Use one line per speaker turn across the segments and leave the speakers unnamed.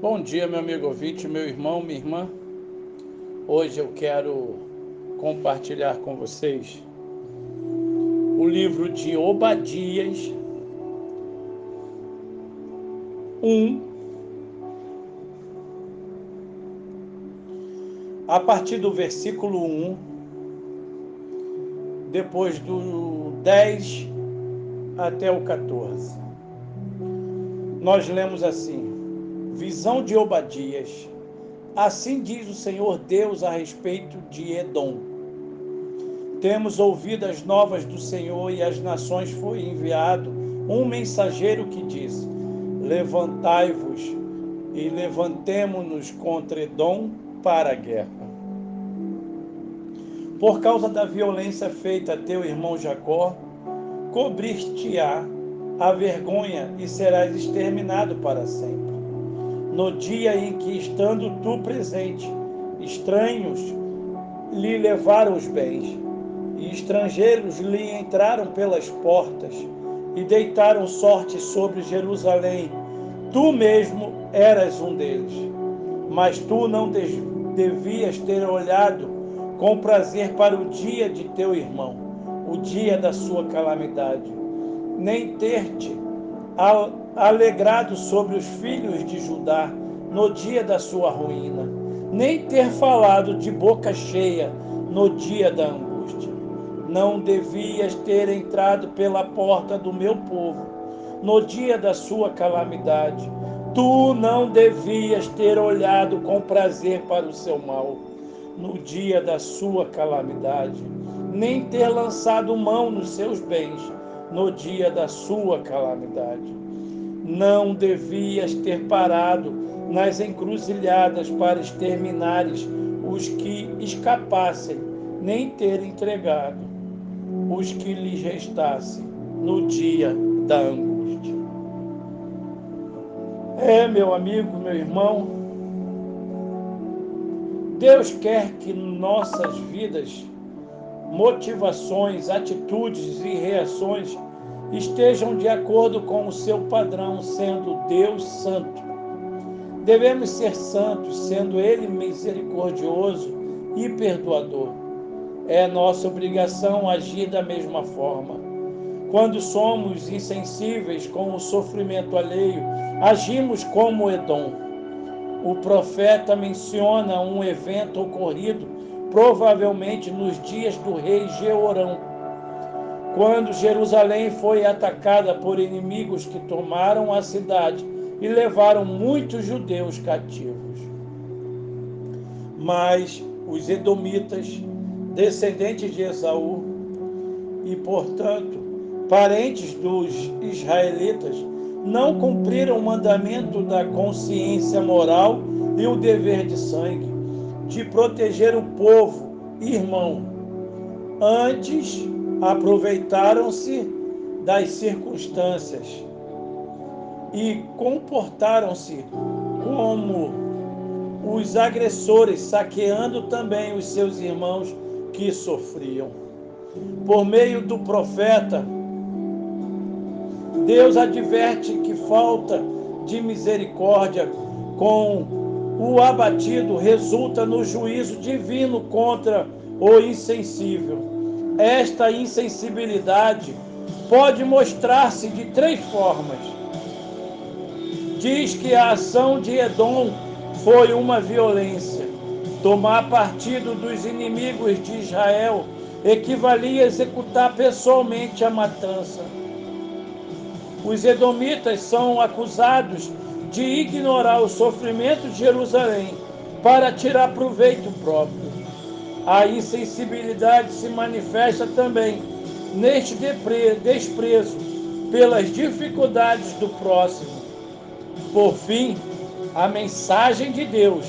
Bom dia, meu amigo ouvinte, meu irmão, minha irmã. Hoje eu quero compartilhar com vocês o livro de Obadias 1, a partir do versículo 1, depois do 10 até o 14. Nós lemos assim: Visão de Obadias. Assim diz o Senhor Deus a respeito de Edom. Temos ouvido as novas do Senhor e às nações foi enviado um mensageiro que diz: Levantai-vos e levantemo-nos contra Edom para a guerra. Por causa da violência feita a teu irmão Jacó, cobrir-te-á a vergonha e serás exterminado para sempre no dia em que, estando tu presente, estranhos lhe levaram os bens, e estrangeiros lhe entraram pelas portas e deitaram sorte sobre Jerusalém. Tu mesmo eras um deles, mas tu não devias ter olhado com prazer para o dia de teu irmão, o dia da sua calamidade, nem ter-te alegrado sobre os filhos de Judá no dia da sua ruína, nem ter falado de boca cheia no dia da angústia. Não devias ter entrado pela porta do meu povo no dia da sua calamidade. Tu não devias ter olhado com prazer para o seu mal no dia da sua calamidade, nem ter lançado mão nos seus bens no dia da sua calamidade. Não devias ter parado nas encruzilhadas para exterminares os que escapassem, nem ter entregado os que lhes restassem no dia da angústia. É, meu amigo, meu irmão, Deus quer que nossas vidas, motivações, atitudes e reações estejam de acordo com o seu padrão, sendo Deus santo. Devemos ser santos, sendo Ele misericordioso e perdoador. É nossa obrigação agir da mesma forma. Quando somos insensíveis com o sofrimento alheio, agimos como Edom. O profeta menciona um evento ocorrido provavelmente nos dias do rei Jeorão quando Jerusalém foi atacada por inimigos que tomaram a cidade e levaram muitos judeus cativos. Mas os edomitas, descendentes de Esaú, e portanto parentes dos israelitas, não cumpriram o mandamento da consciência moral e o dever de sangue, de proteger o povo, irmão. Antes, aproveitaram-se das circunstâncias e comportaram-se como os agressores, saqueando também os seus irmãos que sofriam. Por meio do profeta, Deus adverte que falta de misericórdia com o abatido resulta no juízo divino contra o insensível esta insensibilidade pode mostrar-se de três formas. Diz que a ação de Edom foi uma violência. Tomar partido dos inimigos de Israel equivalia a executar pessoalmente a matança. Os edomitas são acusados de ignorar o sofrimento de Jerusalém para tirar proveito próprio. A insensibilidade se manifesta também neste desprezo pelas dificuldades do próximo. Por fim, a mensagem de Deus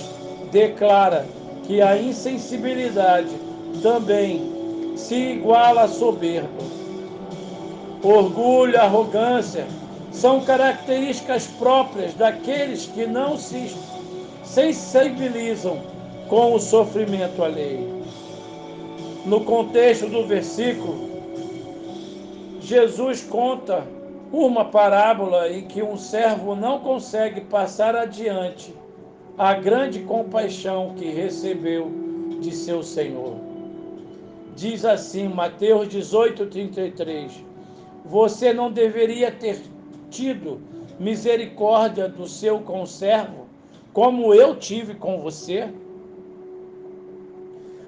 declara que a insensibilidade também se iguala à soberba. Orgulho, arrogância são características próprias daqueles que não se sensibilizam com o sofrimento alheio no contexto do versículo, Jesus conta uma parábola em que um servo não consegue passar adiante a grande compaixão que recebeu de seu Senhor. Diz assim, Mateus 18, 33. Você não deveria ter tido misericórdia do seu conservo, como eu tive com você?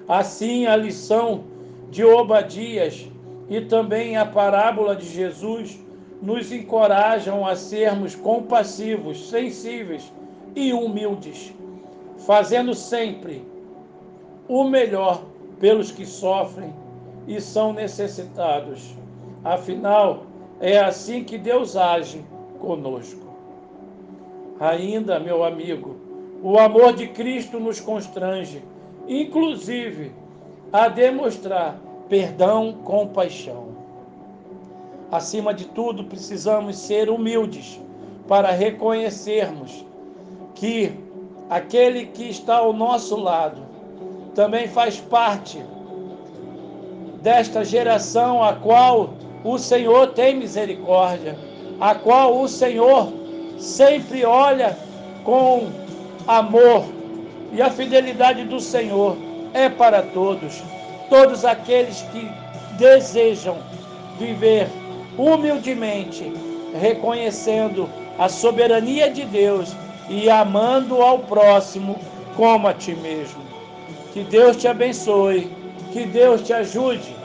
Assim, a lição de Obadias e também a parábola de Jesus nos encorajam a sermos compassivos, sensíveis e humildes, fazendo sempre o melhor pelos que sofrem e são necessitados. Afinal, é assim que Deus age conosco. Ainda, meu amigo, o amor de Cristo nos constrange, inclusive, a demonstrar perdão com paixão. Acima de tudo, precisamos ser humildes para reconhecermos que aquele que está ao nosso lado também faz parte desta geração a qual o Senhor tem misericórdia, a qual o Senhor sempre olha com amor. E a fidelidade do Senhor é para todos, todos aqueles que desejam viver humildemente, reconhecendo a soberania de Deus e amando ao próximo como a ti mesmo. Que Deus te abençoe, que Deus te ajude